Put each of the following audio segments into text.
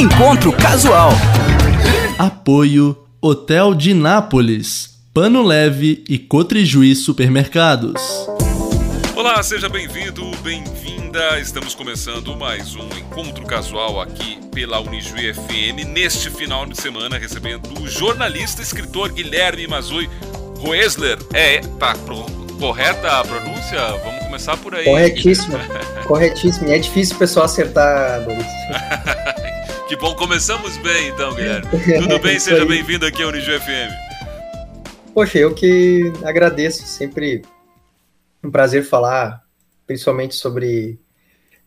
Encontro Casual. Apoio Hotel de Nápoles, Pano Leve e Cotrijuí Supermercados. Olá, seja bem-vindo, bem-vinda. Estamos começando mais um encontro casual aqui pela Unijuí FM neste final de semana, recebendo o jornalista, escritor Guilherme Mazui Roesler. É, tá correta a pronúncia? Vamos começar por aí. Corretíssimo. Corretíssimo. E é difícil o pessoal acertar, Doris. que bom, começamos bem então, Guilherme. Tudo bem? Seja bem-vindo aqui ao Unijuí FM. Poxa, eu que agradeço. Sempre um prazer falar, principalmente sobre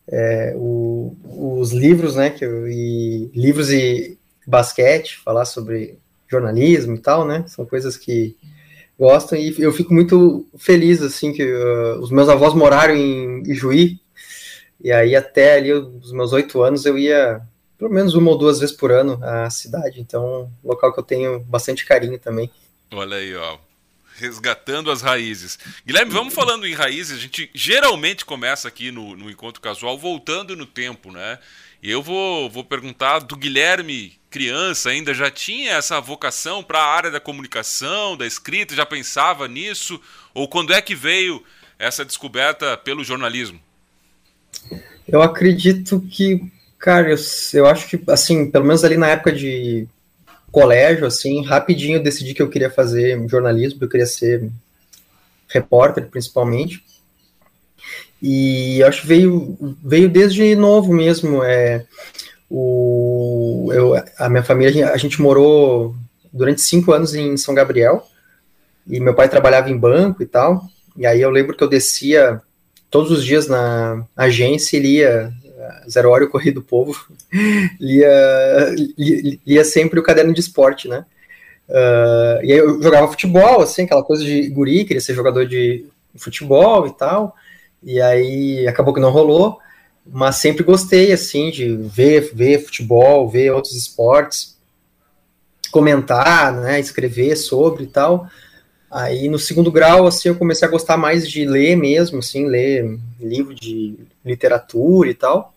é, o, os livros, né? Que eu, e livros e basquete, falar sobre jornalismo e tal, né? São coisas que gostam e eu fico muito feliz assim que uh, os meus avós moraram em Ijuí e aí até ali os meus oito anos eu ia pelo menos uma ou duas vezes por ano à cidade, então um local que eu tenho bastante carinho também. Olha aí, ó, resgatando as raízes. Guilherme, vamos falando em raízes, a gente geralmente começa aqui no, no encontro casual voltando no tempo, né? E eu vou, vou perguntar do Guilherme, criança ainda, já tinha essa vocação para a área da comunicação, da escrita, já pensava nisso? Ou quando é que veio essa descoberta pelo jornalismo? Eu acredito que, cara, eu, eu acho que, assim, pelo menos ali na época de colégio, assim, rapidinho eu decidi que eu queria fazer jornalismo, eu queria ser repórter, principalmente. E acho que veio, veio desde novo mesmo. É, o, eu, a minha família, a gente morou durante cinco anos em São Gabriel, e meu pai trabalhava em banco e tal. E aí eu lembro que eu descia todos os dias na agência e lia Zero Hora e o Correio do Povo, lia, lia, lia, sempre o caderno de esporte, né? Uh, e aí eu jogava futebol, assim, aquela coisa de guri, queria ser jogador de futebol e tal. E aí acabou que não rolou, mas sempre gostei assim de ver, ver futebol, ver outros esportes, comentar, né, escrever sobre e tal. Aí no segundo grau assim eu comecei a gostar mais de ler mesmo, assim, ler livro de literatura e tal.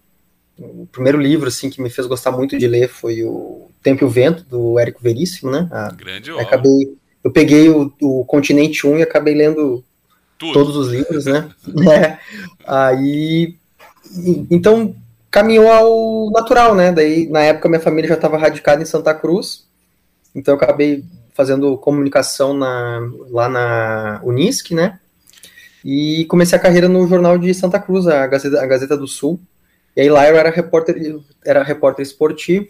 O primeiro livro assim que me fez gostar muito de ler foi o Tempo e o Vento do Érico Veríssimo, né? A, Grande acabei eu peguei o, o Continente 1 e acabei lendo tudo. Todos os livros, né? é. Aí. Então, caminhou ao natural, né? Daí, na época, minha família já estava radicada em Santa Cruz, então eu acabei fazendo comunicação na, lá na Unisc, né? E comecei a carreira no jornal de Santa Cruz, a Gazeta, a Gazeta do Sul. E aí lá eu era repórter, era repórter esportivo.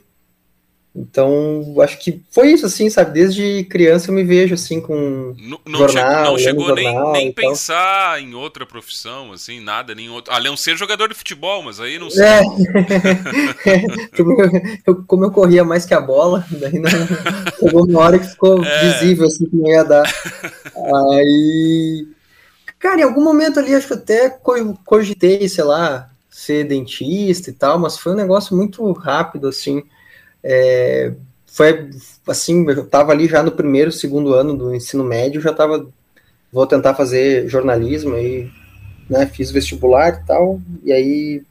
Então, acho que foi isso, assim, sabe? Desde criança eu me vejo, assim, com não, não jornal, Não chegou nem, nem pensar em outra profissão, assim, nada, nem outro... Além de ser jogador de futebol, mas aí não sei. É. eu, como eu corria mais que a bola, daí não... chegou uma hora que ficou é. visível, assim, que não ia dar. Aí... Cara, em algum momento ali, acho que até cogitei, sei lá, ser dentista e tal, mas foi um negócio muito rápido, assim é, foi assim, eu estava ali já no primeiro, segundo ano do ensino médio, já estava, vou tentar fazer jornalismo, aí, né, fiz vestibular e tal, e aí,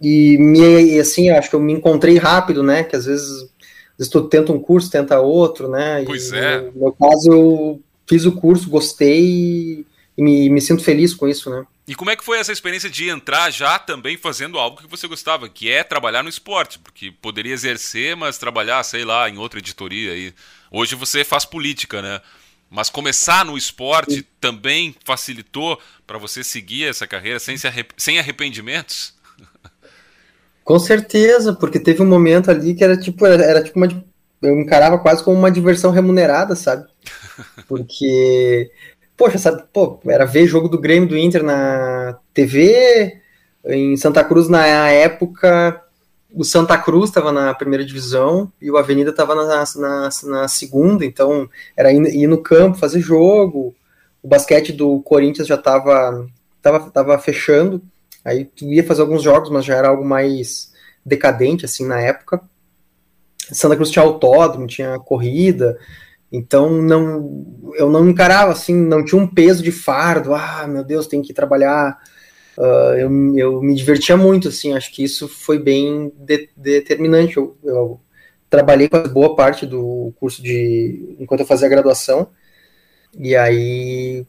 e me, assim, acho que eu me encontrei rápido, né, que às vezes, às vezes tu tenta um curso, tenta outro, né, pois e, é. no meu caso, eu fiz o curso, gostei, e me, me sinto feliz com isso, né. E como é que foi essa experiência de entrar já também fazendo algo que você gostava, que é trabalhar no esporte? Porque poderia exercer, mas trabalhar, sei lá, em outra editoria aí. Hoje você faz política, né? Mas começar no esporte Sim. também facilitou para você seguir essa carreira sem, se arrep sem arrependimentos? Com certeza, porque teve um momento ali que era tipo, era tipo uma. Eu encarava quase como uma diversão remunerada, sabe? Porque poxa, sabe, pô, era ver jogo do Grêmio do Inter na TV, em Santa Cruz na época, o Santa Cruz estava na primeira divisão e o Avenida estava na, na, na, segunda, então era ir, ir, no campo fazer jogo, o basquete do Corinthians já estava tava, tava fechando, aí tu ia fazer alguns jogos, mas já era algo mais decadente, assim, na época. Santa Cruz tinha autódromo, tinha corrida, então não, eu não encarava assim, não tinha um peso de fardo. Ah, meu Deus, tem que trabalhar uh, eu, eu me divertia muito, assim, acho que isso foi bem de, determinante. Eu, eu trabalhei com boa parte do curso de enquanto eu fazia a graduação e aí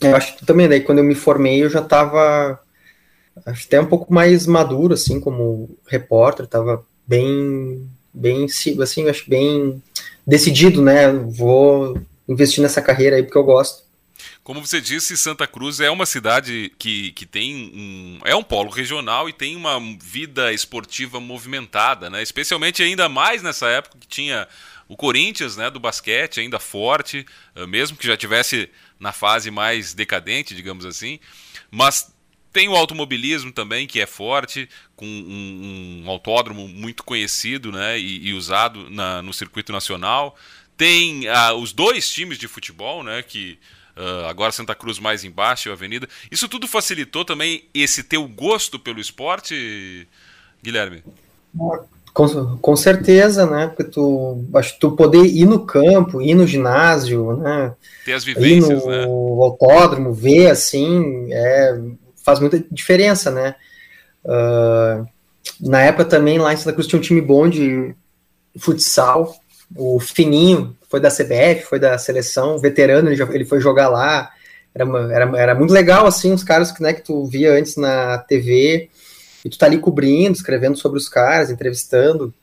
eu acho que também daí quando eu me formei eu já estava até um pouco mais maduro assim como repórter estava bem bem assim acho bem decidido né vou investir nessa carreira aí porque eu gosto como você disse, Santa Cruz é uma cidade que, que tem um. é um polo regional e tem uma vida esportiva movimentada, né? Especialmente ainda mais nessa época que tinha o Corinthians, né, do basquete, ainda forte, eh, mesmo que já tivesse na fase mais decadente, digamos assim. Mas tem o automobilismo também, que é forte, com um, um autódromo muito conhecido né, e, e usado na, no circuito nacional. Tem ah, os dois times de futebol, né, que uh, agora Santa Cruz mais embaixo, a Avenida. Isso tudo facilitou também esse teu gosto pelo esporte, Guilherme? Com, com certeza, né? Porque tu, acho que tu poder ir no campo, ir no ginásio, né? Ter as vivências, ir no né? autódromo, ver assim, é, faz muita diferença, né? Uh, na época também lá em Santa Cruz tinha um time bom de futsal, o Fininho, foi da CBF, foi da seleção, veterano, ele, já, ele foi jogar lá. Era, uma, era, era muito legal, assim, os caras né, que tu via antes na TV, e tu tá ali cobrindo, escrevendo sobre os caras, entrevistando.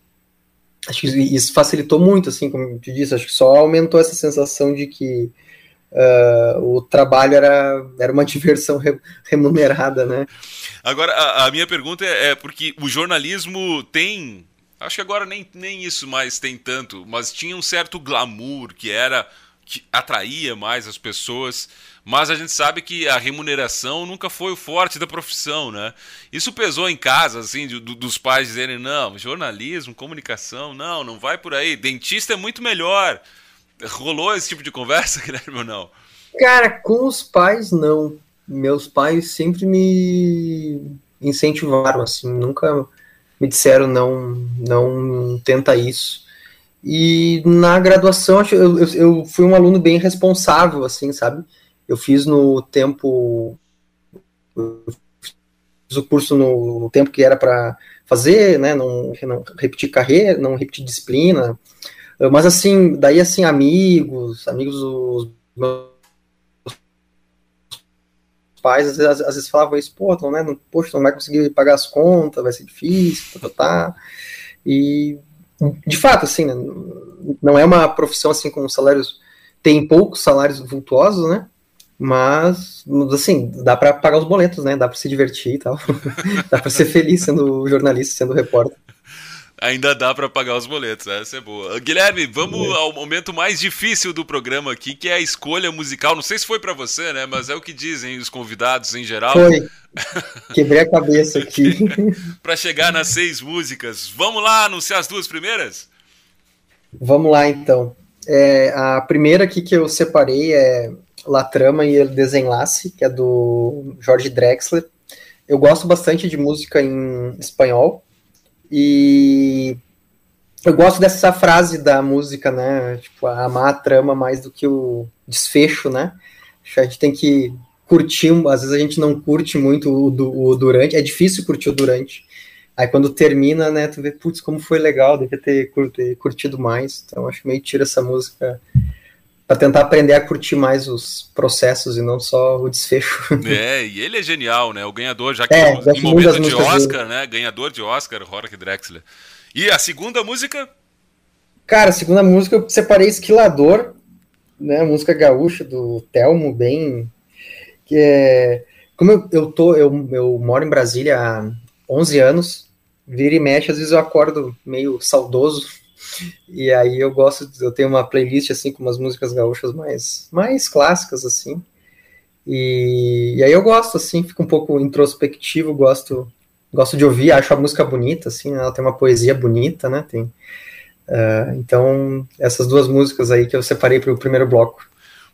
Acho que isso facilitou muito, assim, como te disse, acho que só aumentou essa sensação de que uh, o trabalho era, era uma diversão re, remunerada, né? Agora, a, a minha pergunta é, é porque o jornalismo tem Acho que agora nem, nem isso mais tem tanto, mas tinha um certo glamour que era que atraía mais as pessoas, mas a gente sabe que a remuneração nunca foi o forte da profissão, né? Isso pesou em casa, assim, do, dos pais dizerem, não, jornalismo, comunicação, não, não vai por aí, dentista é muito melhor. Rolou esse tipo de conversa, Guilherme, ou não? Cara, com os pais, não. Meus pais sempre me incentivaram, assim, nunca me disseram não, não tenta isso. E na graduação eu, eu, eu fui um aluno bem responsável, assim, sabe? Eu fiz no tempo fiz o curso no tempo que era para fazer, né? Não, não repetir carreira, não repetir disciplina. Mas assim, daí assim, amigos, amigos dos meus pais às vezes, às vezes falavam isso, pô, então, né, não, poxa, não vai conseguir pagar as contas, vai ser difícil, tá, tá, tá. E, de fato, assim, né, não é uma profissão, assim, com salários, tem poucos salários vultuosos, né, mas, assim, dá para pagar os boletos, né, dá para se divertir e tal, dá para ser feliz sendo jornalista, sendo repórter ainda dá para pagar os boletos, essa é boa. Guilherme, vamos ao momento mais difícil do programa aqui, que é a escolha musical. Não sei se foi para você, né, mas é o que dizem os convidados em geral. Foi. Quebrei a cabeça aqui. para chegar nas seis músicas. Vamos lá anunciar as duas primeiras? Vamos lá, então. É, a primeira aqui que eu separei é La Trama e El Desenlace, que é do Jorge Drexler. Eu gosto bastante de música em espanhol, e eu gosto dessa frase da música, né? Tipo, amar a trama mais do que o desfecho, né? A gente tem que curtir, às vezes a gente não curte muito o, o durante, é difícil curtir o durante. Aí quando termina, né, tu vê, putz, como foi legal, devia ter, curtido mais. Então acho meio tira essa música para tentar aprender a curtir mais os processos e não só o desfecho. É, e ele é genial, né? O ganhador, já que é, em momento de Oscar, dele. né? Ganhador de Oscar, Jorge Drexler. E a segunda música? Cara, a segunda música eu separei Esquilador, né? Música gaúcha do Telmo, bem. Que é. Como eu, eu tô, eu, eu moro em Brasília há 11 anos, vira e mexe, às vezes eu acordo meio saudoso e aí eu gosto, eu tenho uma playlist assim com umas músicas gaúchas mais, mais clássicas assim. E, e aí eu gosto assim, fico um pouco introspectivo, gosto gosto de ouvir, acho a música bonita assim, ela tem uma poesia bonita, né? Tem uh, então essas duas músicas aí que eu separei para o primeiro bloco.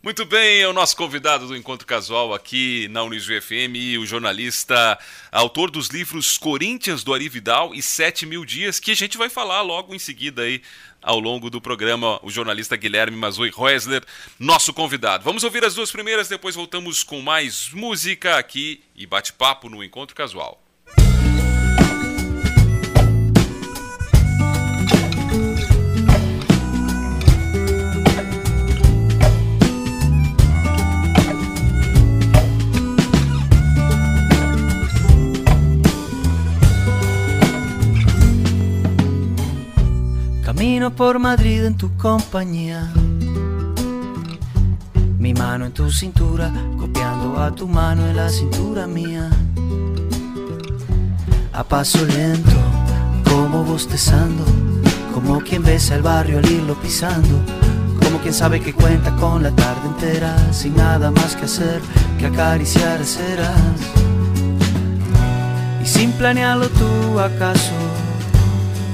Muito bem, é o nosso convidado do Encontro Casual aqui na Unisu FM, o jornalista, autor dos livros Corinthians do Ari Vidal e Sete Mil Dias, que a gente vai falar logo em seguida aí ao longo do programa, o jornalista Guilherme Mazui Reusler, nosso convidado. Vamos ouvir as duas primeiras, depois voltamos com mais música aqui e bate-papo no Encontro Casual. Camino por Madrid en tu compañía. Mi mano en tu cintura, copiando a tu mano en la cintura mía. A paso lento, como bostezando, como quien besa el barrio al irlo pisando. Como quien sabe que cuenta con la tarde entera, sin nada más que hacer que acariciar ceras. Y sin planearlo tú acaso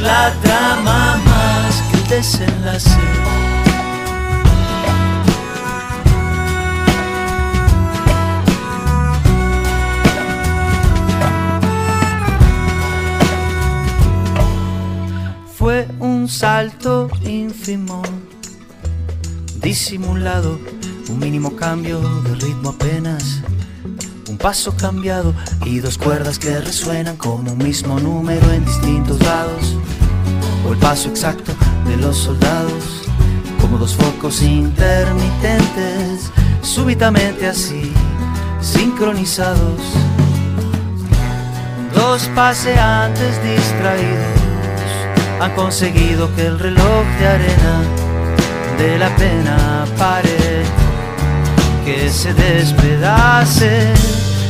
la trama más que el desenlace. Fue un salto ínfimo, disimulado, un mínimo cambio de ritmo apenas paso cambiado y dos cuerdas que resuenan como un mismo número en distintos lados, o el paso exacto de los soldados, como dos focos intermitentes, súbitamente así, sincronizados, dos paseantes distraídos han conseguido que el reloj de arena de la pena pare, que se despedace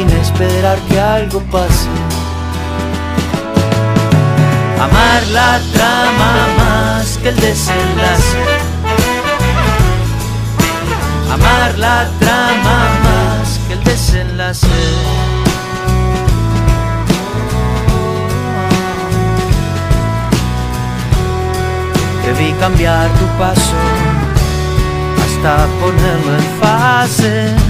sin esperar que algo pase. Amar la trama más que el desenlace. Amar la trama más que el desenlace. Debí cambiar tu paso hasta ponerlo en fase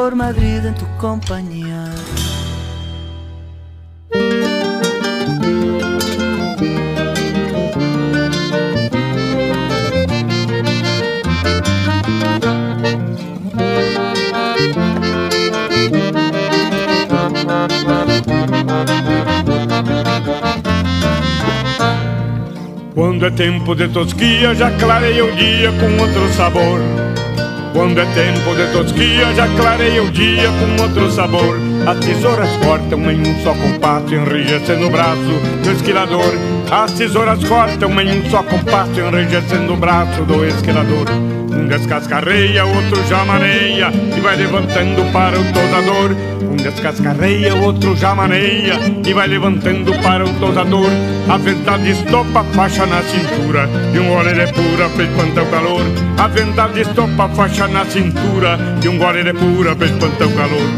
Por Madrid en tu compañía. Quando é tempo de tosquia, já clareia o dia com outro sabor. Quando é tempo de tosquia, já clareia o dia com outro sabor. As tesouras cortam em um só compasso, enrijecendo o braço do esquilador As tesouras cortam em um só compasso, enrijecendo o braço do esquilador. Um descascarreia, outro já maneia e vai levantando para o tosador. Um descascarreia, outro já maneia e vai levantando para o tosador. A verdade estopa faixa na cintura e um gole é pura pra espantar o calor. A verdade estopa faixa na cintura e um gole é pura pra espantar o calor.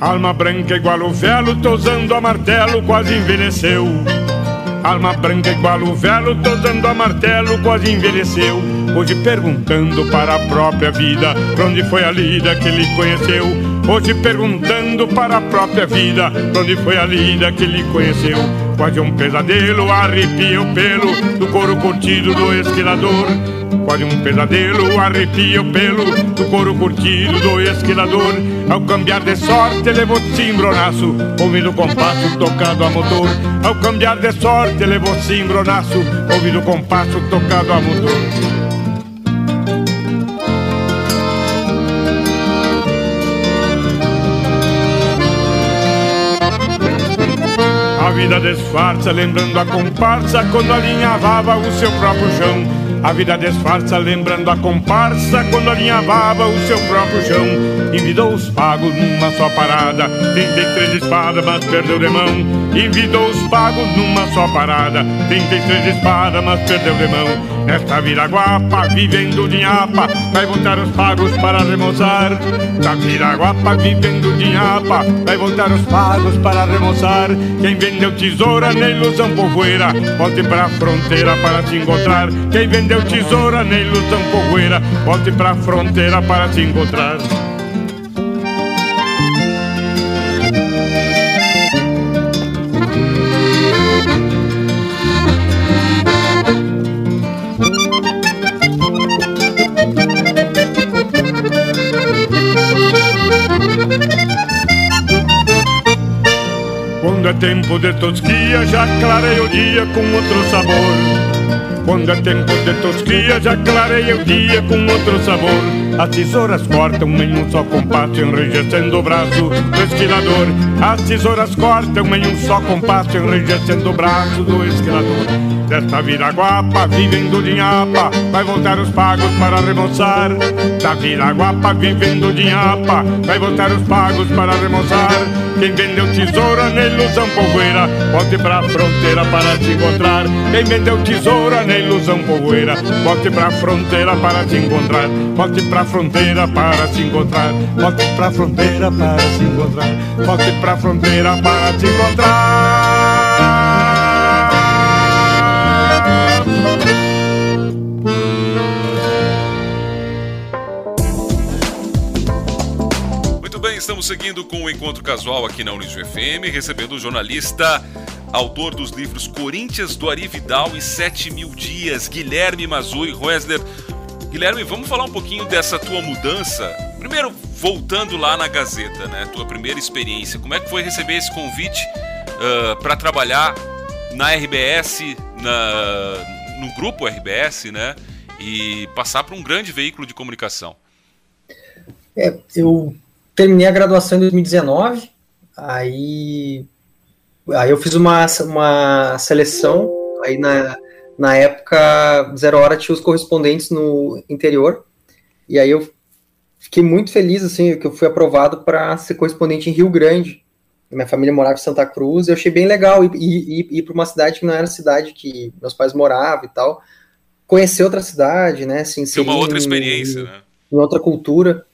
Alma branca igual o velo, tosando a martelo, quase envelheceu. Alma branca igual o velo, tosando a martelo, quase envelheceu. Hoje perguntando para a própria vida, pra onde foi a lida que ele conheceu. Hoje perguntando para a própria vida, pra onde foi a lida que ele conheceu. Quase um pesadelo, arrepia o pelo do couro curtido do esquilador. Quase um pesadelo, arrepia o pelo do couro curtido do esquilador. Ao cambiar de sorte, levou cimbronaço, ouvindo o compasso tocado a motor. Ao cambiar de sorte, levou cimbronaço, ouvindo o compasso tocado a motor. A vida disfarça, lembrando a comparsa quando alinhavava o seu próprio chão. A vida disfarça, lembrando a comparsa quando alinhavava o seu próprio chão. Envidou os pagos numa só parada, 33 espadas, mas perdeu de mão. Envidou os pagos numa só parada, 33 espadas, mas perdeu de mão. Nesta viraguapa, vivendo de nhapa, vai voltar os pagos para remoçar. Da viraguapa, vivendo de nhapa, vai voltar os pagos para remoçar. Quem vendeu tesoura na ilusão povoeira, volte pra fronteira para se encontrar. Quem vendeu tesoura na ilusão povoeira, volte pra fronteira para se encontrar. Tempo de tosquia, já clarei o dia com outro sabor. Quando é tempo de tosquia, já clarei o dia com outro sabor. As tesouras cortam em um só compasso, enrijecendo o braço do esquilador. As tesouras cortam em um só compasso, enrijecendo o braço do esquilador. Desta viraguapa, vivendo de nhapa, vai voltar os pagos para remoçar. Da viraguapa, vivendo de nhapa, vai voltar os pagos para remoçar. Quem vendeu tesoura na ilusão povoeira, volte pra fronteira para se encontrar. Quem vendeu tesoura na ilusão povoeira, volte pra fronteira para se encontrar. Volte pra fronteira para se encontrar. Volte pra fronteira para se encontrar. Volte pra fronteira para se encontrar. Muito bem, estamos seguindo com o encontro casual aqui na Unijo FM, recebendo o jornalista, autor dos livros Corinthians do Ari Vidal e Sete Mil Dias, Guilherme Mazui Roesler. Guilherme, vamos falar um pouquinho dessa tua mudança. Primeiro, voltando lá na Gazeta, né? Tua primeira experiência. Como é que foi receber esse convite uh, para trabalhar na RBS, na, no grupo RBS, né? E passar para um grande veículo de comunicação. É, eu terminei a graduação em 2019, aí, aí eu fiz uma, uma seleção, aí na, na época, Zero Hora tinha os correspondentes no interior, e aí eu fiquei muito feliz, assim, que eu fui aprovado para ser correspondente em Rio Grande, minha família morava em Santa Cruz, eu achei bem legal ir, ir, ir para uma cidade que não era a cidade que meus pais moravam e tal, conhecer outra cidade, né? Assim, Ter uma outra experiência, em, né? Em outra cultura.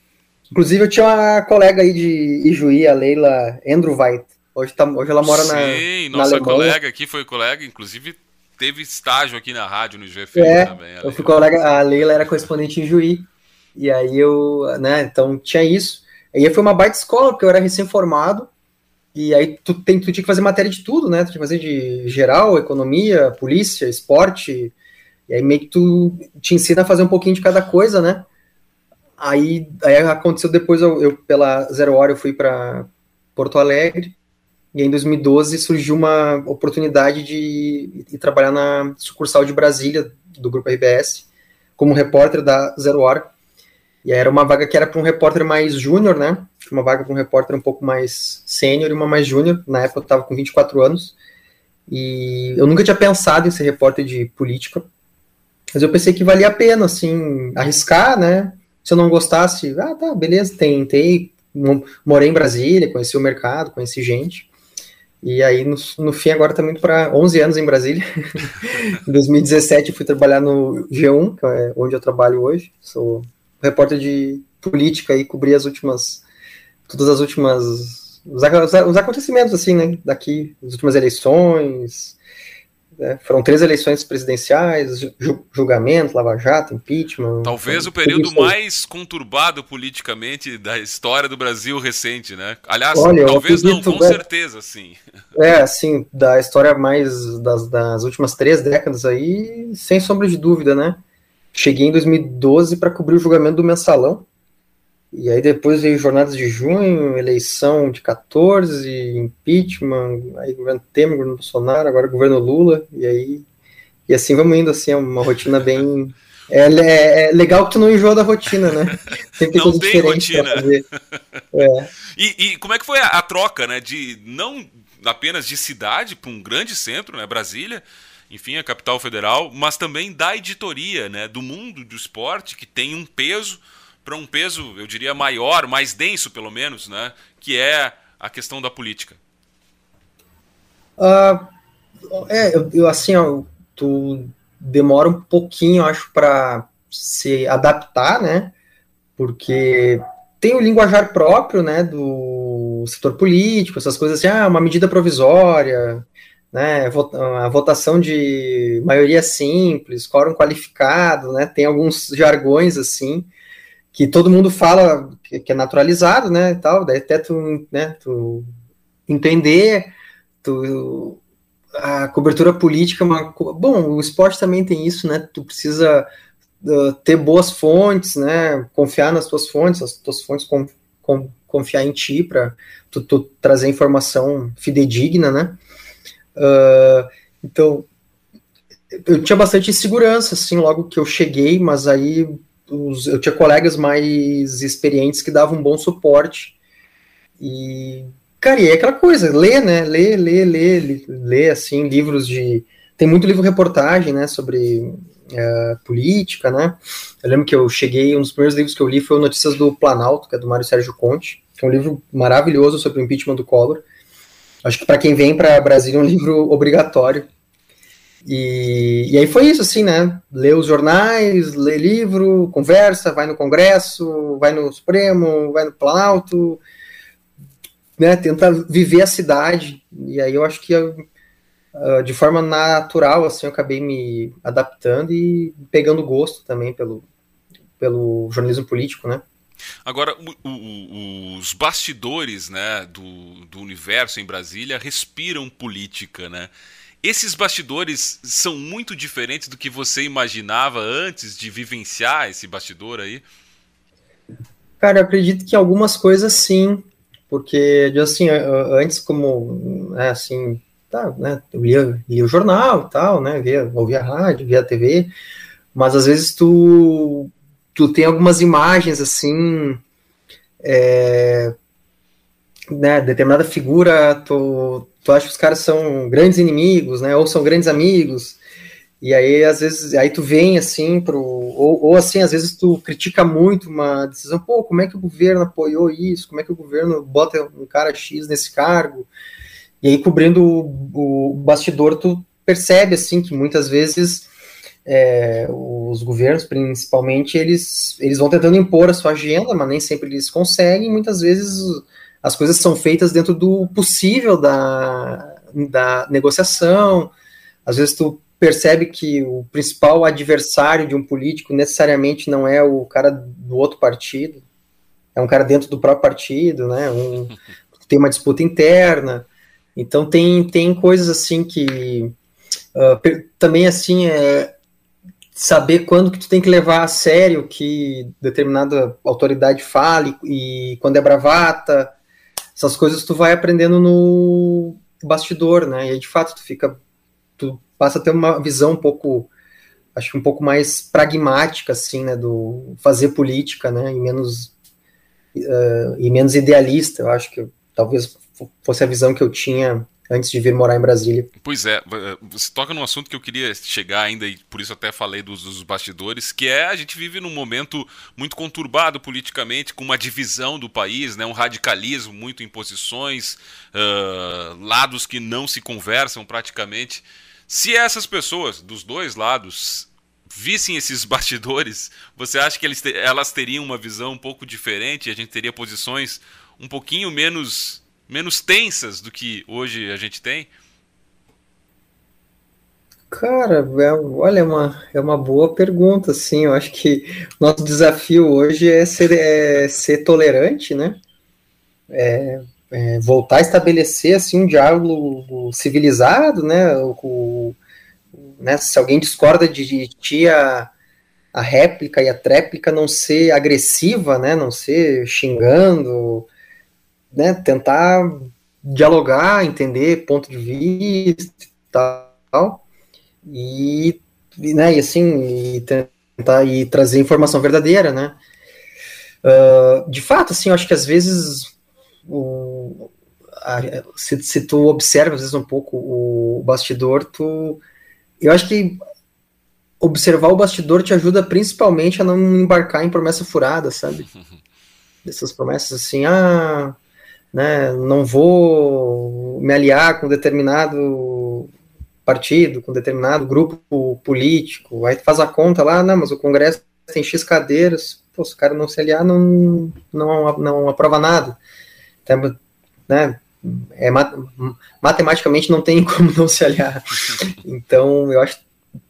Inclusive, eu tinha uma colega aí de Ijuí, a Leila Andrewweit. Hoje, tá, hoje ela mora Sim, na. Sim, na nossa Alemanha. colega aqui foi colega, inclusive teve estágio aqui na rádio no GFM É, também. a eu fui Leila. colega, a Leila era correspondente em Juí. E aí eu, né, então tinha isso. E aí foi uma baita escola, porque eu era recém-formado. E aí tu, tem, tu tinha que fazer matéria de tudo, né? Tu tinha que fazer de geral, economia, polícia, esporte. E aí meio que tu te ensina a fazer um pouquinho de cada coisa, né? Aí, aí aconteceu depois, eu, eu, pela Zero Hora, eu fui para Porto Alegre. E aí, em 2012 surgiu uma oportunidade de, de trabalhar na sucursal de Brasília do Grupo RBS, como repórter da Zero Hora. E era uma vaga que era para um repórter mais júnior, né? Uma vaga para um repórter um pouco mais sênior e uma mais júnior. Na época eu estava com 24 anos. E eu nunca tinha pensado em ser repórter de política. Mas eu pensei que valia a pena, assim, arriscar, né? Se eu não gostasse, ah, tá, beleza, tentei. Morei em Brasília, conheci o mercado, conheci gente. E aí, no, no fim, agora indo para 11 anos em Brasília. em 2017, fui trabalhar no G1, que é onde eu trabalho hoje. Sou repórter de política e cobri as últimas. Todas as últimas. Os, os acontecimentos, assim, né? Daqui, as últimas eleições, né? Foram três eleições presidenciais, julgamento, Lava Jato, impeachment. Talvez o período mais conturbado politicamente da história do Brasil recente, né? Aliás, Olha, talvez acredito, não, com é, certeza, sim. É, assim, da história mais das, das últimas três décadas aí, sem sombra de dúvida, né? Cheguei em 2012 para cobrir o julgamento do mensalão. E aí depois veio jornadas de junho, eleição de 14, impeachment, aí governo Temer, governo Bolsonaro, agora governo Lula, e aí e assim vamos indo, assim, é uma rotina bem... É, é, é legal que tu não enjoa da rotina, né? Sempre não tem rotina. É. E, e, como é que foi a, a, troca, né, de não apenas de cidade para um grande centro, né, Brasília, enfim, a capital federal, mas também da editoria, né, do mundo do esporte, que tem um peso para um peso, eu diria, maior, mais denso, pelo menos, né? Que é a questão da política. Uh, é, eu, eu assim, ó, tu demora um pouquinho, acho, para se adaptar, né? Porque tem o linguajar próprio, né, do setor político, essas coisas assim, ah, uma medida provisória, né, a votação de maioria simples, quórum qualificado, né, tem alguns jargões assim, que todo mundo fala que, é naturalizado, né, tal, daí até tu, né, tu entender, tu, a cobertura política, é uma, bom, o esporte também tem isso, né, tu precisa uh, ter boas fontes, né, confiar nas tuas fontes, as tuas fontes com, com, confiar em ti para tu, tu, trazer informação fidedigna, né, uh, então, eu tinha bastante insegurança, assim, logo que eu cheguei, mas aí eu tinha colegas mais experientes que davam um bom suporte. E, cara, e é aquela coisa, lê, né? Lê, lê, lê, lê assim, livros de. Tem muito livro reportagem, né, sobre uh, política, né? Eu lembro que eu cheguei, um dos primeiros livros que eu li foi Notícias do Planalto, que é do Mário Sérgio Conte, que é um livro maravilhoso sobre o impeachment do Collor. Acho que para quem vem para Brasília é um livro obrigatório. E, e aí foi isso, assim, né? Lê os jornais, lê livro, conversa, vai no Congresso, vai no Supremo, vai no Planalto, né? Tenta viver a cidade. E aí eu acho que uh, de forma natural, assim, eu acabei me adaptando e pegando gosto também pelo, pelo jornalismo político, né? Agora, o, o, os bastidores né, do, do universo em Brasília respiram política, né? Esses bastidores são muito diferentes do que você imaginava antes de vivenciar esse bastidor aí? Cara, eu acredito que algumas coisas sim, porque assim, antes como, é, assim, tá, né, eu lia, lia o jornal tal, né, via, ouvia a rádio, via a TV, mas às vezes tu, tu tem algumas imagens assim, é, né, determinada figura, tu, tu acha que os caras são grandes inimigos, né? Ou são grandes amigos. E aí, às vezes, aí tu vem assim pro. Ou, ou assim, às vezes tu critica muito uma decisão, pô, como é que o governo apoiou isso? Como é que o governo bota um cara X nesse cargo? E aí, cobrindo o, o bastidor, tu percebe assim que muitas vezes é, os governos, principalmente, eles, eles vão tentando impor a sua agenda, mas nem sempre eles conseguem. Muitas vezes as coisas são feitas dentro do possível da, da negociação. Às vezes tu percebe que o principal adversário de um político necessariamente não é o cara do outro partido, é um cara dentro do próprio partido, né? Um, tem uma disputa interna. Então tem, tem coisas assim que uh, também assim é saber quando que tu tem que levar a sério que determinada autoridade fale e quando é bravata essas coisas tu vai aprendendo no bastidor, né? E aí, de fato, tu fica. Tu passa a ter uma visão um pouco acho que um pouco mais pragmática, assim, né, do fazer política, né, e menos, uh, e menos idealista, eu acho que talvez fosse a visão que eu tinha antes de vir morar em Brasília. Pois é, você toca num assunto que eu queria chegar ainda, e por isso até falei dos, dos, bastidores, que é a gente vive num momento muito conturbado politicamente, com uma divisão do país, né, um radicalismo muito em posições, uh, lados que não se conversam praticamente. Se essas pessoas, dos dois lados, vissem esses bastidores, você acha que eles, elas teriam uma visão um pouco diferente? A gente teria posições um pouquinho menos menos tensas do que hoje a gente tem? Cara, é, olha, é uma, é uma boa pergunta, sim. Eu acho que nosso desafio hoje é ser, é ser tolerante, né? É, é voltar a estabelecer assim, um diálogo civilizado, né? O, né? Se alguém discorda de ti, a, a réplica e a tréplica não ser agressiva, né? Não ser xingando, né, tentar dialogar, entender ponto de vista e tal, e, né, e assim, e tentar e trazer informação verdadeira, né. Uh, de fato, assim, eu acho que às vezes o, a, se, se, tu observa às vezes um pouco o bastidor, tu, eu acho que observar o bastidor te ajuda principalmente a não embarcar em promessa furada, sabe? Dessas promessas assim, ah, né, não vou me aliar com determinado partido, com determinado grupo político, aí faz a conta lá, não, mas o Congresso tem X cadeiras, pô, se o cara não se aliar, não, não, não aprova nada. Então, né, é, matematicamente não tem como não se aliar. Então, eu acho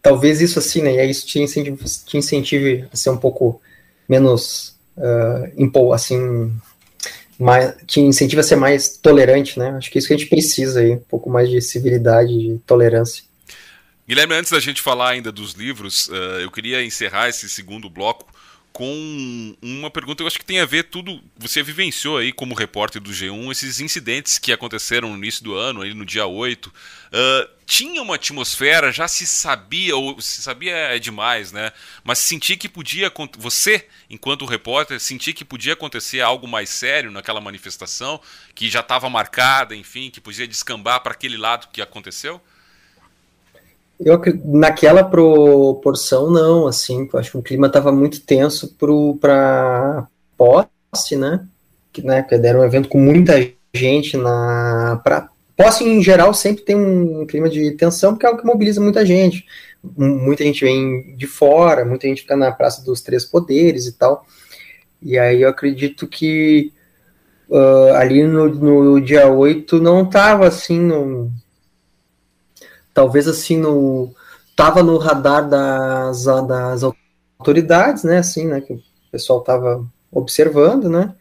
talvez isso assim, né, e isso te incentive, te incentive a ser um pouco menos, uh, assim, mais, te incentiva a ser mais tolerante, né? Acho que é isso que a gente precisa aí, um pouco mais de civilidade, de tolerância. Guilherme, antes da gente falar ainda dos livros, uh, eu queria encerrar esse segundo bloco com uma pergunta eu acho que tem a ver tudo. Você vivenciou aí como repórter do G1 esses incidentes que aconteceram no início do ano, aí no dia 8. Uh, ah, tinha uma atmosfera, já se sabia, ou se sabia é demais, né? Mas sentir que podia. Você, enquanto repórter, sentir que podia acontecer algo mais sério naquela manifestação, que já estava marcada, enfim, que podia descambar para aquele lado que aconteceu? Eu, naquela proporção, não, assim, eu acho que o clima estava muito tenso para posse, né? Que, né, era um evento com muita gente na. Pra, posse, em geral, sempre tem um clima de tensão, porque é algo que mobiliza muita gente. Muita gente vem de fora, muita gente fica na Praça dos Três Poderes e tal. E aí eu acredito que uh, ali no, no dia 8 não estava assim, talvez assim no tava no radar das, das autoridades, né, assim, né, que o pessoal tava observando, né,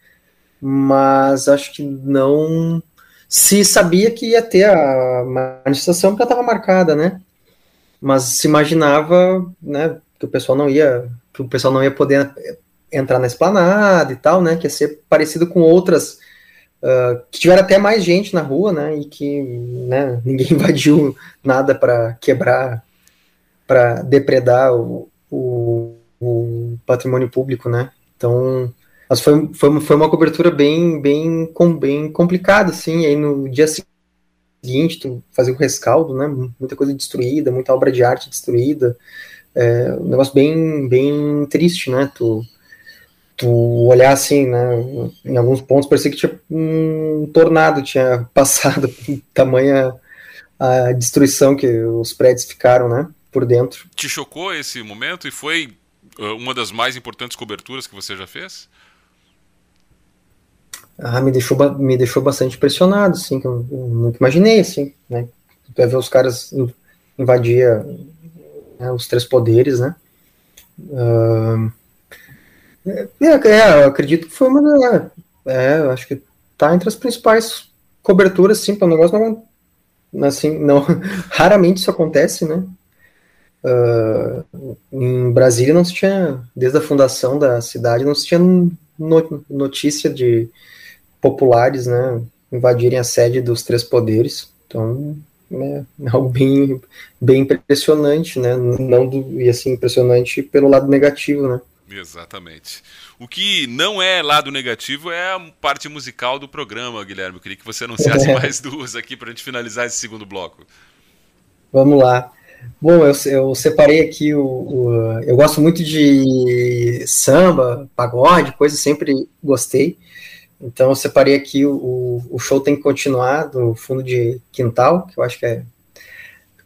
mas acho que não se sabia que ia ter a manifestação porque ela estava marcada, né, mas se imaginava, né, que o pessoal não ia, que o pessoal não ia poder entrar na esplanada e tal, né, que ia ser parecido com outras Uh, que tiveram até mais gente na rua, né, e que né, ninguém invadiu nada para quebrar, para depredar o, o, o, patrimônio público, né. Então, mas foi, foi, foi uma cobertura bem, bem, com, bem complicada, assim, e aí no dia seguinte tu fazia o rescaldo, né, muita coisa destruída, muita obra de arte destruída, é, um negócio bem, bem triste, né, tu tu olhar assim, né, em alguns pontos parecia que tinha um tornado tinha passado, tamanha a destruição que os prédios ficaram, né, por dentro. Te chocou esse momento e foi uh, uma das mais importantes coberturas que você já fez? Ah, me deixou, me deixou bastante impressionado, assim, que eu, eu nunca imaginei, assim, né, tu ver os caras invadir né, os três poderes, né, uh, é, é, eu acredito que foi uma. É, eu acho que tá entre as principais coberturas, sim, para o negócio não. Assim, não, raramente isso acontece, né? Uh, em Brasília não se tinha, desde a fundação da cidade, não se tinha notícia de populares, né, invadirem a sede dos três poderes. Então, né, algo bem, bem impressionante, né? Não e assim, impressionante pelo lado negativo, né? Exatamente. O que não é lado negativo é a parte musical do programa, Guilherme. Eu queria que você anunciasse mais duas aqui para a gente finalizar esse segundo bloco. Vamos lá. Bom, eu, eu separei aqui o, o, Eu gosto muito de samba, pagode, coisa, sempre gostei. Então eu separei aqui o, o show tem que continuar do fundo de quintal, que eu acho que é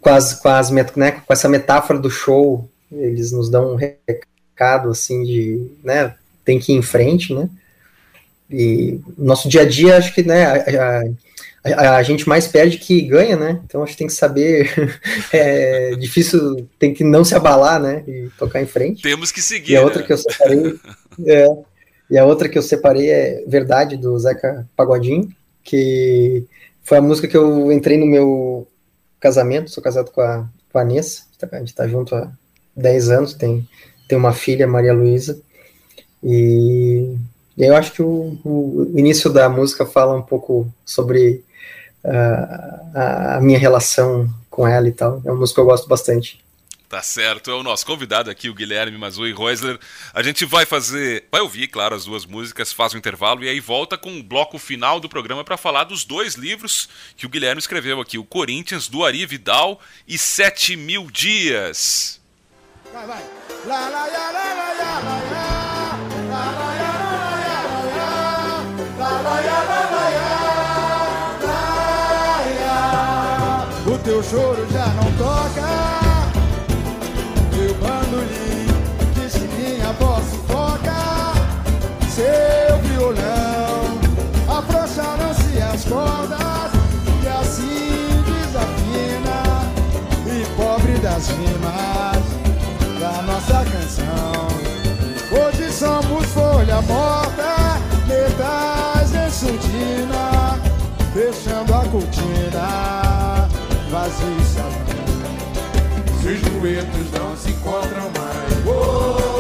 com, as, com, as, né, com essa metáfora do show, eles nos dão um recado assim de, né, tem que ir em frente, né? E nosso dia a dia, acho que, né, a, a, a gente mais perde que ganha, né? Então acho que tem que saber, é difícil, tem que não se abalar, né? E tocar em frente. Temos que seguir. E a outra né? que eu separei, é, e a outra que eu separei é Verdade, do Zeca Pagodinho, que foi a música que eu entrei no meu casamento, sou casado com a Vanessa, a gente tá junto há 10 anos, tem, tem uma filha, Maria Luísa, e, eu acho que o, o, início da música fala um pouco sobre uh, a, minha relação com ela e tal, é uma música que eu gosto bastante. Tá certo, é o nosso convidado aqui, o Guilherme Mazui Reusler. A gente vai fazer, vai ouvir, claro, as duas músicas, faz um intervalo e aí volta com o bloco final do programa para falar dos dois livros que o Guilherme escreveu aqui: O Corinthians, do Ari Vidal e Sete Mil Dias. Vai, vai. Lá, lá, lá, lá, lá, lá, lá, O teu choro já não toca. Seu violão afrouxaram-se as cordas. E assim desafina e pobre das rimas nossa canção hoje somos folha morta metais em surdina fechando a cortina vazio e salão se os duetos não se encontram mais oh,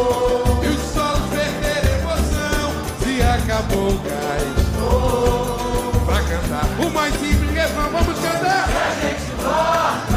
acabou o gás. Oh, pra cantar o mais simples refrão, vamos cantar. Se a gente volta,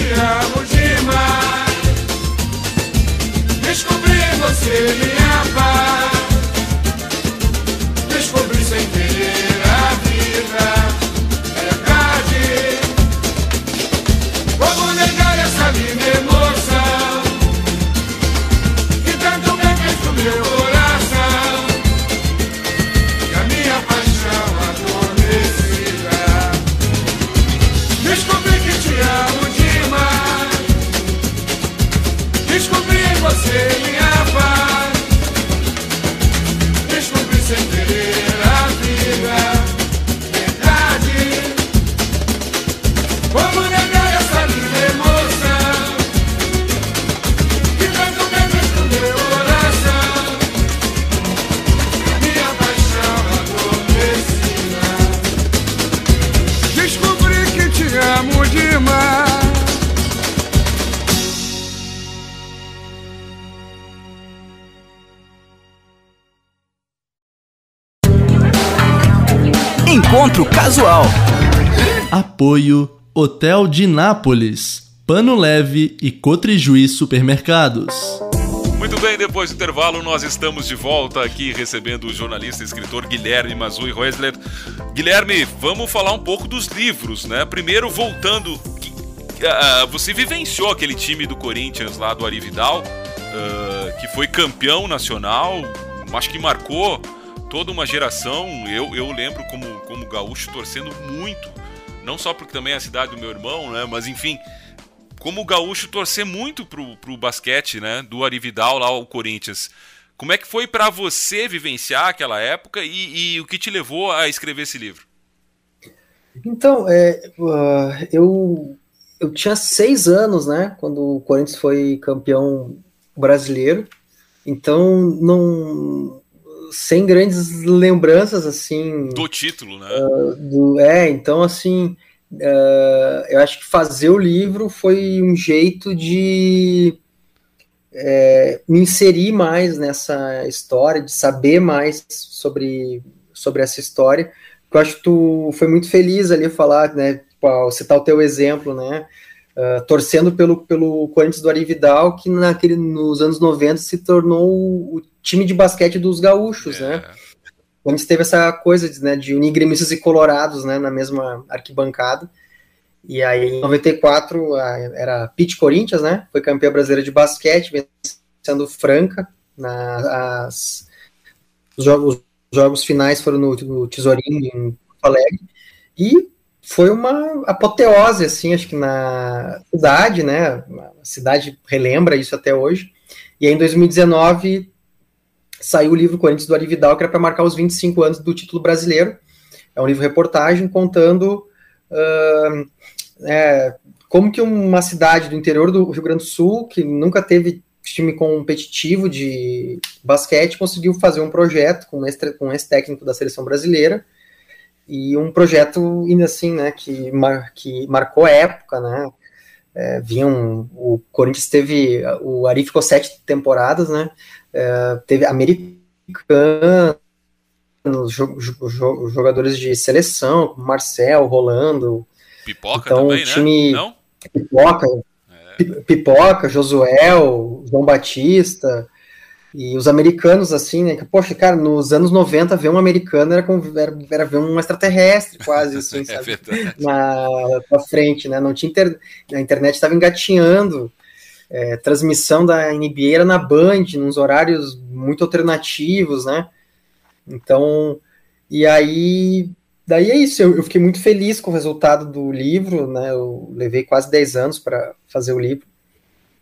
te amo demais. Descobri você minha Hotel de Nápoles, Pano Leve e Cotrijuí Supermercados. Muito bem, depois do intervalo, nós estamos de volta aqui recebendo o jornalista e escritor Guilherme Mazui Reusler. Guilherme, vamos falar um pouco dos livros, né? Primeiro, voltando, que, ah, você vivenciou aquele time do Corinthians lá do Arividal, ah, que foi campeão nacional, acho que marcou toda uma geração. Eu, eu lembro como, como gaúcho torcendo muito, não só porque também é a cidade do meu irmão, né? Mas enfim, como gaúcho torcer muito pro, pro basquete, né? Do Arividal lá ao Corinthians. Como é que foi para você vivenciar aquela época e, e, o que te levou a escrever esse livro? Então, é, uh, eu, eu tinha seis anos, né? Quando o Corinthians foi campeão brasileiro. Então, não sem grandes lembranças assim do título, né? Uh, do, é, então assim, uh, eu acho que fazer o livro foi um jeito de é, me inserir mais nessa história, de saber mais sobre, sobre essa história. Eu acho que tu foi muito feliz ali falar, né? Citar o teu exemplo, né? Uh, torcendo pelo, pelo Corinthians do Arividal, que naquele, nos anos 90 se tornou o time de basquete dos gaúchos, é. né? Antes teve essa coisa de, né, de unir gremistas e colorados né, na mesma arquibancada. E aí, em 94, era Pit Corinthians, né? Foi campeã brasileira de basquete, vencendo Franca. Nas, os, jogos, os jogos finais foram no, no Tesourinho, em Porto Alegre. E foi uma apoteose, assim, acho que na cidade, né? A cidade relembra isso até hoje. E aí, em 2019, saiu o livro Corinthians do Ari Vidal, que era para marcar os 25 anos do título brasileiro. É um livro reportagem contando uh, é, como que uma cidade do interior do Rio Grande do Sul, que nunca teve time competitivo de basquete, conseguiu fazer um projeto com esse, com esse técnico da seleção brasileira, e um projeto ainda assim, né, que, mar, que marcou a época, né, é, vinham, o Corinthians teve, o Ari ficou sete temporadas, né, é, teve americano, jogadores de seleção, como Marcel, Rolando. Pipoca então, também, né? time, né? Não? Pipoca, é. Pipoca, Josuel, João Batista. E os americanos, assim, né? Que, poxa, cara, nos anos 90, ver um americano era, com, era, era ver um extraterrestre, quase, assim, é sabe? Na, na frente, né? Não tinha inter... A internet estava engatinhando. É, transmissão da NBA era na Band, nos horários muito alternativos, né? Então, e aí, daí é isso, eu, eu, fiquei muito feliz com o resultado do livro, né, eu levei quase 10 anos para fazer o livro,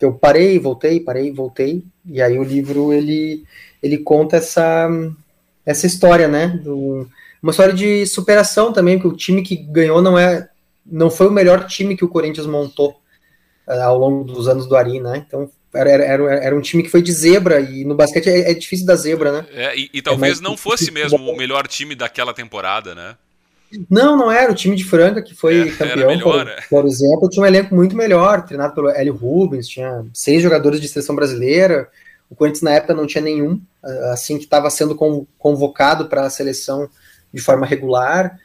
eu parei, voltei, parei, voltei, e aí o livro, ele, ele conta essa, essa história, né, do, uma história de superação também, porque o time que ganhou não é, não foi o melhor time que o Corinthians montou uh, ao longo dos anos do Ari, né, então era, era, era, um time que foi de zebra, e no basquete é, é difícil da zebra, né? É, e, e, talvez é não fosse mesmo o melhor time daquela temporada, né? Não, não era. O time de Franca, que foi é, campeão, melhor, por, é. por, exemplo, tinha um elenco muito melhor, treinado pelo Hélio Rubens, tinha seis jogadores de seleção brasileira. O Corinthians, na época, não tinha nenhum, assim, que estava sendo convocado para a seleção de forma regular.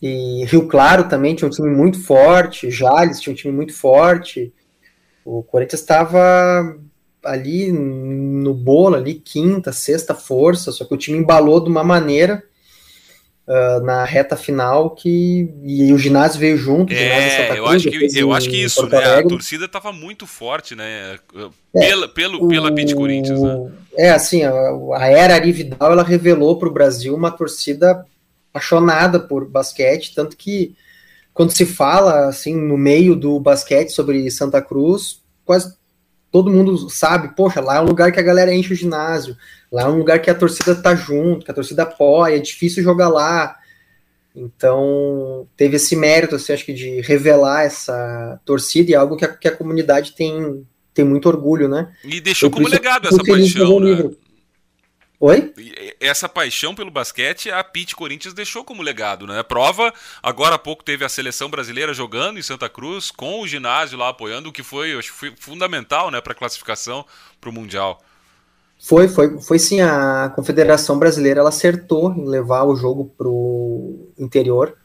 E Rio Claro também tinha um time muito forte, Jales tinha um time muito forte. O Corinthians estava ali no bolo, ali, quinta, sexta força, só que o time embalou de uma maneira uh, na reta final que. E o ginásio veio junto. É, eu, acho que, eu acho que isso, né? A torcida estava muito forte, né? Pela, é, pelo, pela o, Pit Corinthians, né? É, assim, a, a era Ari Vidal ela revelou para o Brasil uma torcida apaixonada por basquete, tanto que quando se fala assim no meio do basquete sobre Santa Cruz, quase todo mundo sabe, poxa, lá é um lugar que a galera enche o ginásio, lá é um lugar que a torcida tá junto, que a torcida apoia, é difícil jogar lá. Então, teve esse mérito, assim, acho que de revelar essa torcida e algo que a, que a comunidade tem, tem muito orgulho, né? E deixou como legado essa paixão, né? Oi? Essa paixão pelo basquete a Pete Corinthians deixou como legado, né? Prova, agora há pouco teve a seleção brasileira jogando em Santa Cruz, com o ginásio lá apoiando, o que foi, acho, foi fundamental né, para a classificação para o Mundial. Foi, foi, foi sim. A Confederação Brasileira ela acertou em levar o jogo para o interior.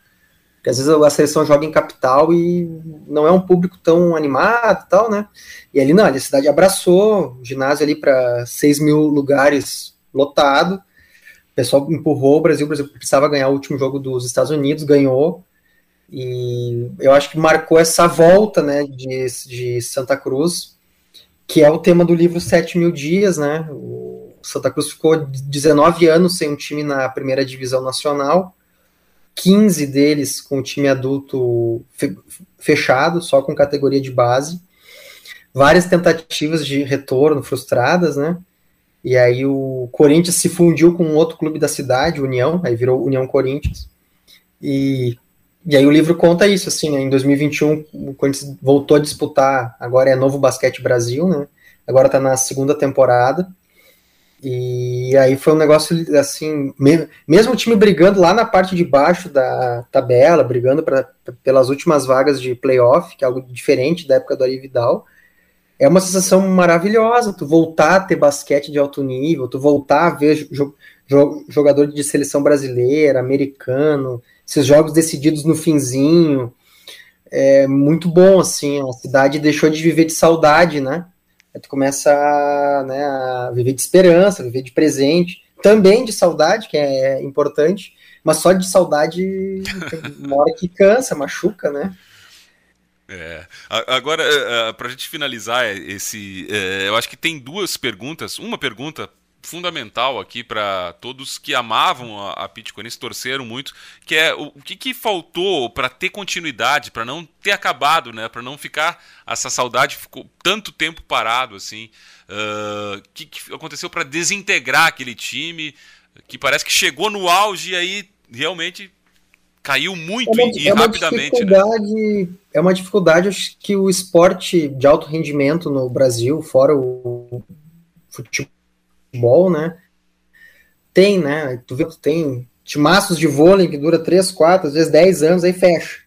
Porque às vezes a seleção joga em capital e não é um público tão animado e tal, né? E ali não, a cidade abraçou o ginásio ali para 6 mil lugares lotado. O pessoal empurrou o Brasil, o Brasil precisava ganhar o último jogo dos Estados Unidos, ganhou. E eu acho que marcou essa volta né, de, de Santa Cruz, que é o tema do livro Sete Mil Dias, né? O Santa Cruz ficou 19 anos sem um time na primeira divisão nacional, 15 deles com time adulto fechado, só com categoria de base. Várias tentativas de retorno frustradas, né? E aí o Corinthians se fundiu com um outro clube da cidade, União, aí virou União Corinthians. E, e aí o livro conta isso, assim, né? Em 2021 o Corinthians voltou a disputar, agora é Novo Basquete Brasil, né? Agora tá na segunda temporada. E aí foi um negócio assim, mesmo o time brigando lá na parte de baixo da tabela, brigando pra, pelas últimas vagas de playoff, que é algo diferente da época do Ari Vidal é uma sensação maravilhosa, tu voltar a ter basquete de alto nível, tu voltar a ver jo jo jogador de seleção brasileira, americano, esses jogos decididos no finzinho, é muito bom, assim, a cidade deixou de viver de saudade, né, Aí tu começa né, a viver de esperança, viver de presente, também de saudade, que é importante, mas só de saudade uma hora que cansa, machuca, né, É. Agora, é, é, para a gente finalizar esse, é, eu acho que tem duas perguntas. Uma pergunta fundamental aqui para todos que amavam a, a Pitcoin, torceram muito, que é o, o que, que faltou para ter continuidade, para não ter acabado, né? Para não ficar essa saudade ficou tanto tempo parado assim. O uh, que, que aconteceu para desintegrar aquele time que parece que chegou no auge e aí realmente caiu muito é uma, e, é rapidamente. Né? É uma dificuldade, acho que o esporte de alto rendimento no Brasil, fora o futebol, né? Tem, né? Tu vê que tem timaços de vôlei que dura 3, 4, às vezes 10 anos, aí fecha.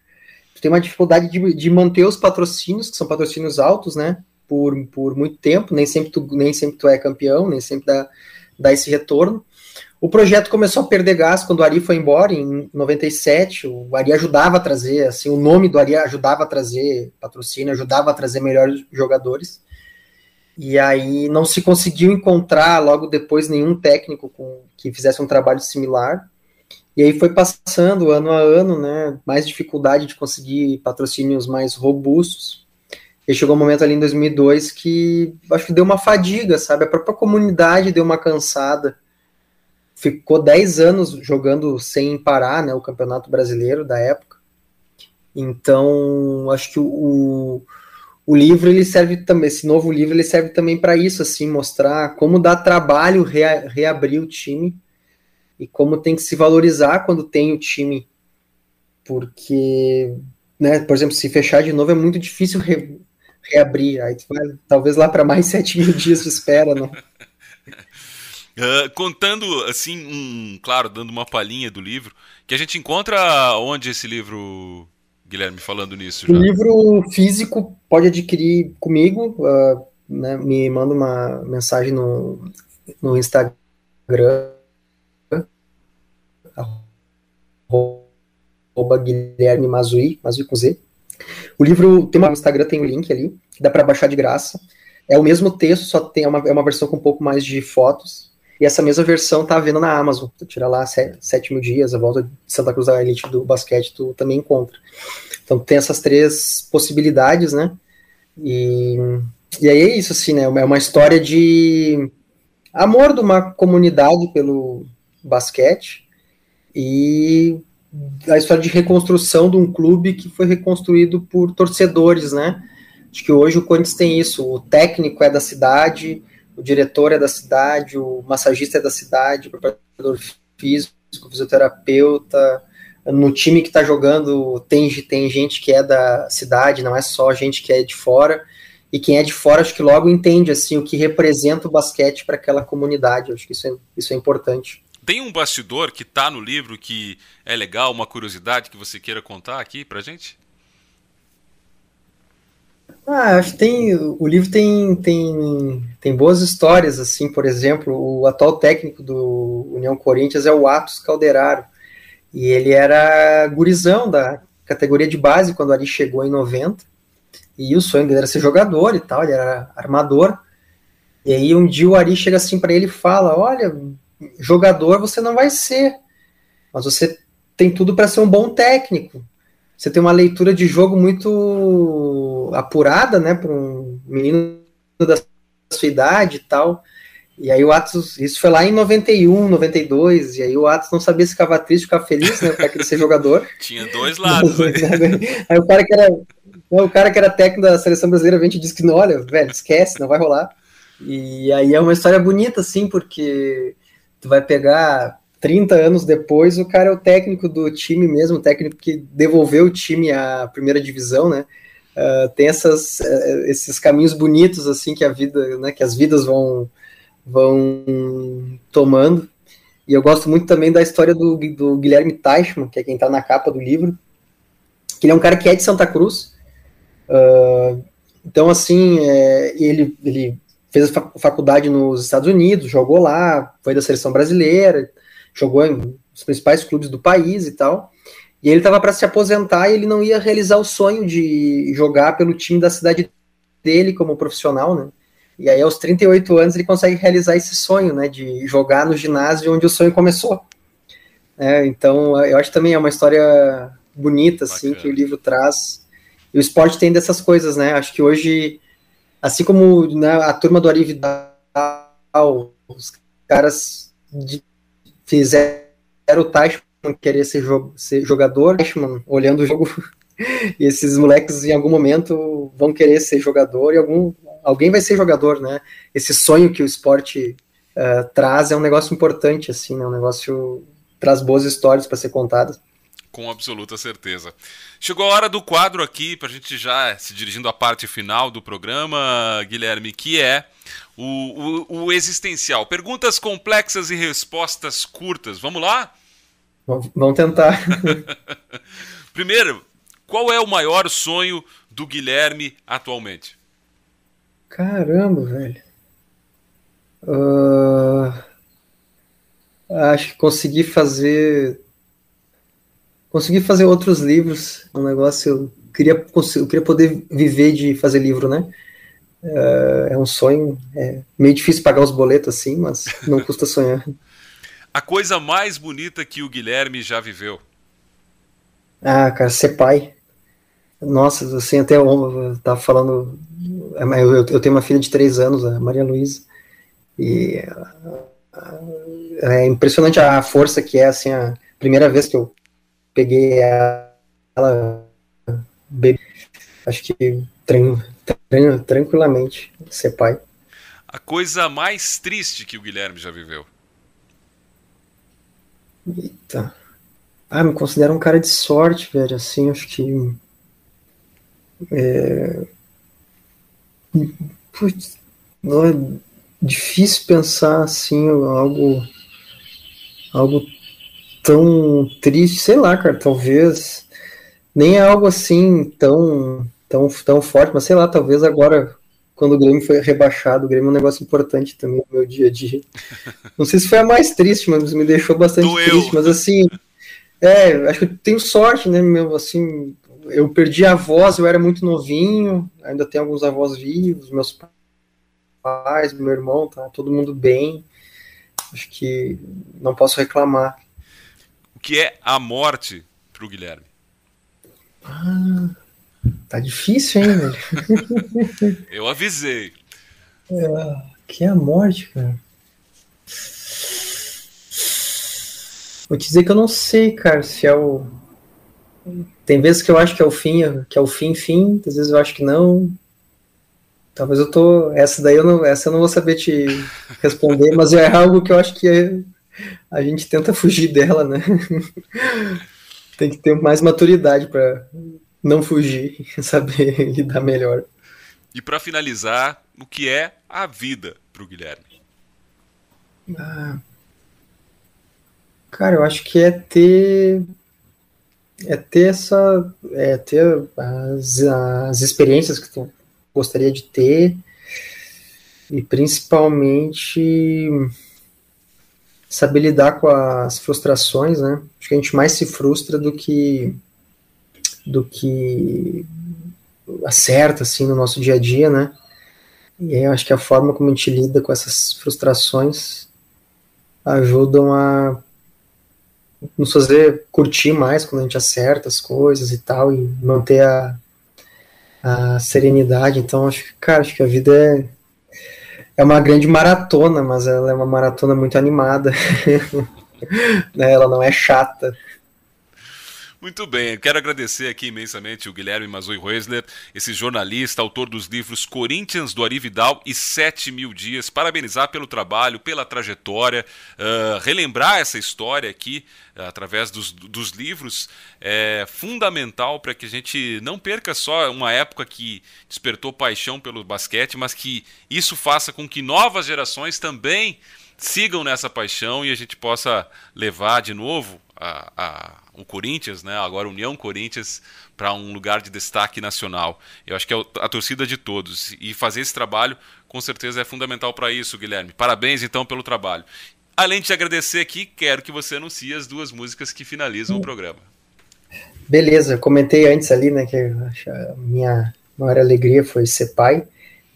Tu tem uma dificuldade de, de manter os patrocínios, que são patrocínios altos, né? Por, por muito tempo, nem sempre tu, nem sempre tu é campeão, nem sempre dá, dá esse retorno. O projeto começou a perder gás quando o Ari foi embora, em 97. O Ari ajudava a trazer, assim, o nome do Ari ajudava a trazer patrocínio, ajudava a trazer melhores jogadores. E aí não se conseguiu encontrar logo depois nenhum técnico com, que fizesse um trabalho similar. E aí foi passando ano a ano, né? Mais dificuldade de conseguir patrocínios mais robustos. E chegou um momento ali em 2002 que acho que deu uma fadiga, sabe? A própria comunidade deu uma cansada ficou 10 anos jogando sem parar, né, o Campeonato Brasileiro da época. Então, acho que o, o livro ele serve também, esse novo livro ele serve também para isso, assim, mostrar como dá trabalho rea, reabrir o time e como tem que se valorizar quando tem o time, porque, né, por exemplo, se fechar de novo é muito difícil re, reabrir, aí vai, talvez lá para mais 7 mil dias de espera, né? Uh, contando, assim, um, claro, dando uma palhinha do livro, que a gente encontra onde esse livro, Guilherme, falando nisso? Já? O livro físico pode adquirir comigo, uh, né, me manda uma mensagem no, no Instagram, arroba Guilherme Mazui, Mazui com Z. O livro tem uma, Instagram tem o um link ali, que dá para baixar de graça. É o mesmo texto, só tem é uma, é uma versão com um pouco mais de fotos. E essa mesma versão tá vendo na Amazon. Tu tira lá sete, mil dias, a volta de Santa Cruz da Elite do basquete, tu também encontra. Então tem essas três possibilidades, né? E, e aí é isso, assim, né? É uma história de amor de uma comunidade pelo basquete e a história de reconstrução de um clube que foi reconstruído por torcedores, né? Acho que hoje o Corinthians tem isso. O técnico é da cidade, o diretor é da cidade, o massagista é da cidade, o preparador físico, o fisioterapeuta. No time que está jogando tem, tem gente que é da cidade, não é só gente que é de fora. E quem é de fora, acho que logo entende assim o que representa o basquete para aquela comunidade. Acho que isso é, isso é importante. Tem um bastidor que está no livro que é legal, uma curiosidade que você queira contar aqui para gente? Ah, acho que tem. O livro tem, tem, tem boas histórias, assim, por exemplo, o atual técnico do União Corinthians é o Atos Calderaro. E ele era gurizão da categoria de base quando ali chegou em 90. E o sonho dele era ser jogador e tal, ele era armador. E aí um dia o Ari chega assim para ele e fala: Olha, jogador você não vai ser, mas você tem tudo para ser um bom técnico você tem uma leitura de jogo muito apurada, né, para um menino da sua idade e tal. E aí o Atos, isso foi lá em 91, 92, e aí o Atos não sabia se ficava triste, ficava feliz, né, para aquele ser jogador. Tinha dois lados. Né? aí o cara que era o cara que era técnico da seleção brasileira vem e diz que não, olha, velho, esquece, não vai rolar. E aí é uma história bonita, assim, porque tu vai pegar 30 anos depois, o cara é o técnico do time mesmo, o técnico que devolveu o time à primeira divisão, né? Uh, tem essas, uh, esses caminhos bonitos assim que a vida, né, que as vidas vão vão tomando. E eu gosto muito também da história do, do Guilherme Teichmann, que é quem está na capa do livro, que ele é um cara que é de Santa Cruz. Uh, então, assim, é, ele, ele fez faculdade nos Estados Unidos, jogou lá, foi da seleção brasileira, jogou em os principais clubes do país e tal. E ele estava para se aposentar e ele não ia realizar o sonho de jogar pelo time da cidade dele como profissional, né? E aí aos 38 anos ele consegue realizar esse sonho, né, de jogar no ginásio onde o sonho começou. É, então eu acho também é uma história bonita assim que o livro traz E o esporte tem dessas coisas, né? Acho que hoje, assim como né, a turma do Ari Vidal, os caras de, fizeram o Teichmann querer ser, jo ser jogador, Teichmann olhando o jogo, e esses moleques em algum momento vão querer ser jogador e algum, alguém vai ser jogador, né? Esse sonho que o esporte uh, traz é um negócio importante, assim, né? Um negócio traz boas histórias para ser contadas. Com absoluta certeza. Chegou a hora do quadro aqui, para a gente já se dirigindo à parte final do programa, Guilherme, que é o, o, o existencial. Perguntas complexas e respostas curtas. Vamos lá? Vamos tentar. Primeiro, qual é o maior sonho do Guilherme atualmente? Caramba, velho. Uh, acho que consegui fazer. Consegui fazer outros livros. Um negócio. Eu queria, eu queria poder viver de fazer livro, né? Uh, é um sonho. É meio difícil pagar os boletos assim, mas não custa sonhar. A coisa mais bonita que o Guilherme já viveu? Ah, cara, ser pai. Nossa, assim, até eu tava falando. É, eu, eu tenho uma filha de três anos, a Maria Luísa, e é impressionante a força que é, assim, a primeira vez que eu peguei ela, bebê, acho que tranquilamente ser pai. A coisa mais triste que o Guilherme já viveu? Eita. Ah, me considero um cara de sorte, velho. Assim, acho que. É... Putz, não é difícil pensar assim, algo. Algo tão triste, sei lá, cara, talvez. Nem é algo assim tão, tão, tão forte, mas sei lá, talvez agora quando o Grêmio foi rebaixado. O Grêmio é um negócio importante também no meu dia a dia. Não sei se foi a mais triste, mas me deixou bastante Doeu. triste. Mas assim, é, acho que eu tenho sorte, né, meu, assim, eu perdi a voz, eu era muito novinho, ainda tenho alguns avós vivos, meus pais, meu irmão, tá todo mundo bem. Acho que não posso reclamar. O que é a morte para o Guilherme? Ah, Tá difícil, hein, velho? Eu avisei. É, que é a morte, cara. Vou te dizer que eu não sei, cara, se é o. Tem vezes que eu acho que é o fim, que é o fim, fim, às vezes eu acho que não. Talvez eu tô. Essa daí eu não. Essa eu não vou saber te responder, mas é algo que eu acho que é... a gente tenta fugir dela, né? Tem que ter mais maturidade para não fugir, saber lidar melhor. E para finalizar, o que é a vida para o Guilherme? Ah, cara, eu acho que é ter é ter essa é ter as, as experiências que tu gostaria de ter e principalmente saber lidar com as frustrações, né? Acho que a gente mais se frustra do que do que acerta assim no nosso dia a dia, né? E aí eu acho que a forma como a gente lida com essas frustrações ajudam a nos fazer curtir mais quando a gente acerta as coisas e tal e manter a, a serenidade. Então acho que, cara, acho que a vida é é uma grande maratona, mas ela é uma maratona muito animada. né? Ela não é chata. Muito bem, quero agradecer aqui imensamente o Guilherme Mazoi Reusler, esse jornalista, autor dos livros Corinthians do Ari Vidal e Sete Mil Dias. Parabenizar pelo trabalho, pela trajetória, uh, relembrar essa história aqui uh, através dos, dos livros é fundamental para que a gente não perca só uma época que despertou paixão pelo basquete, mas que isso faça com que novas gerações também sigam nessa paixão e a gente possa levar de novo a, a o Corinthians, né, agora União Corinthians, para um lugar de destaque nacional. Eu acho que é a torcida de todos. E fazer esse trabalho, com certeza, é fundamental para isso, Guilherme. Parabéns, então, pelo trabalho. Além de te agradecer aqui, quero que você anuncie as duas músicas que finalizam o programa. Beleza, comentei antes ali, né, que a minha maior alegria foi ser pai.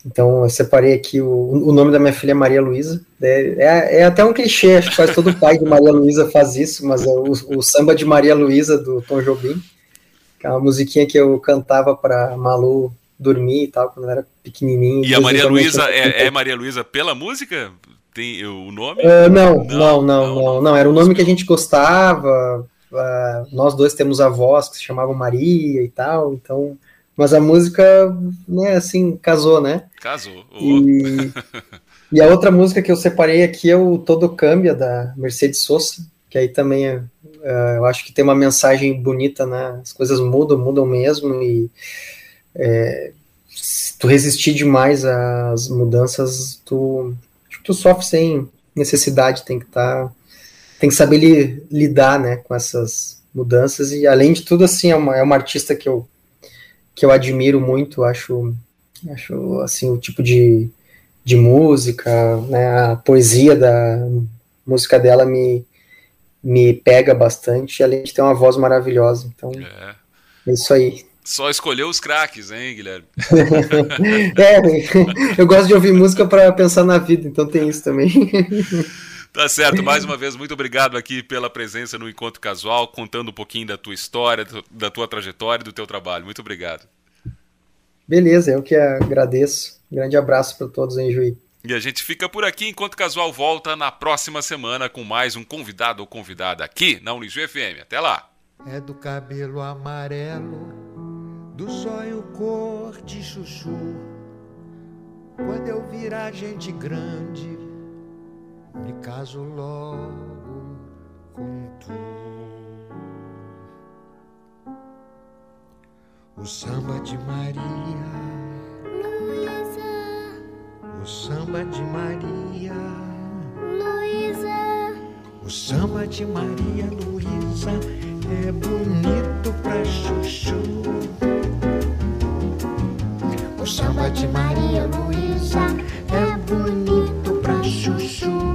Então eu separei aqui o, o nome da minha filha é Maria Luísa. É, é, é, até um clichê, acho que quase todo pai de Maria Luísa faz isso, mas é o, o samba de Maria Luísa do Tom Jobim. que é uma musiquinha que eu cantava pra Malu dormir e tal, quando ela era pequenininha. E a Maria Luísa é, é, Maria Luísa pela música? Tem o nome? Uh, não, não, não, não, não, Era um nome que a gente gostava. Uh, nós dois temos avós que se chamavam Maria e tal, então. Mas a música, né, assim, casou, né? Casou. Oh. E, e, a outra música que eu separei aqui é o Todo Câmbia, da Mercedes Sosa, que aí também é, uh, eu acho que tem uma mensagem bonita, né? As coisas mudam, mudam mesmo, e é, se tu resistir demais às mudanças, tu, tu sofre sem necessidade, tem que estar. Tá, tem que saber li, lidar né, com essas mudanças, e além de tudo, assim, é uma, é uma artista que eu que eu admiro muito, acho, acho assim, o tipo de, de música, né, a poesia da música dela me, me pega bastante, além de ter uma voz maravilhosa. Então, é, é isso aí. Só escolheu os craques, hein, Guilherme? é, eu gosto de ouvir música para pensar na vida, então tem isso também. Tá certo, mais uma vez, muito obrigado aqui pela presença no Encontro Casual, contando um pouquinho da tua história, da tua trajetória e do teu trabalho. Muito obrigado. Beleza, eu que agradeço. Um grande abraço para todos em Juí. E a gente fica por aqui enquanto Casual volta na próxima semana com mais um convidado ou convidada aqui na Unijuí FM. Até lá! É do cabelo amarelo, do sonho cor de chuchu. Quando eu virar gente grande, me caso logo com tu. O samba de Maria, Luísa. O samba de Maria, Luísa. O samba de Maria Luísa é bonito pra chuchu. O samba de Maria Luísa é bonito pra chuchu.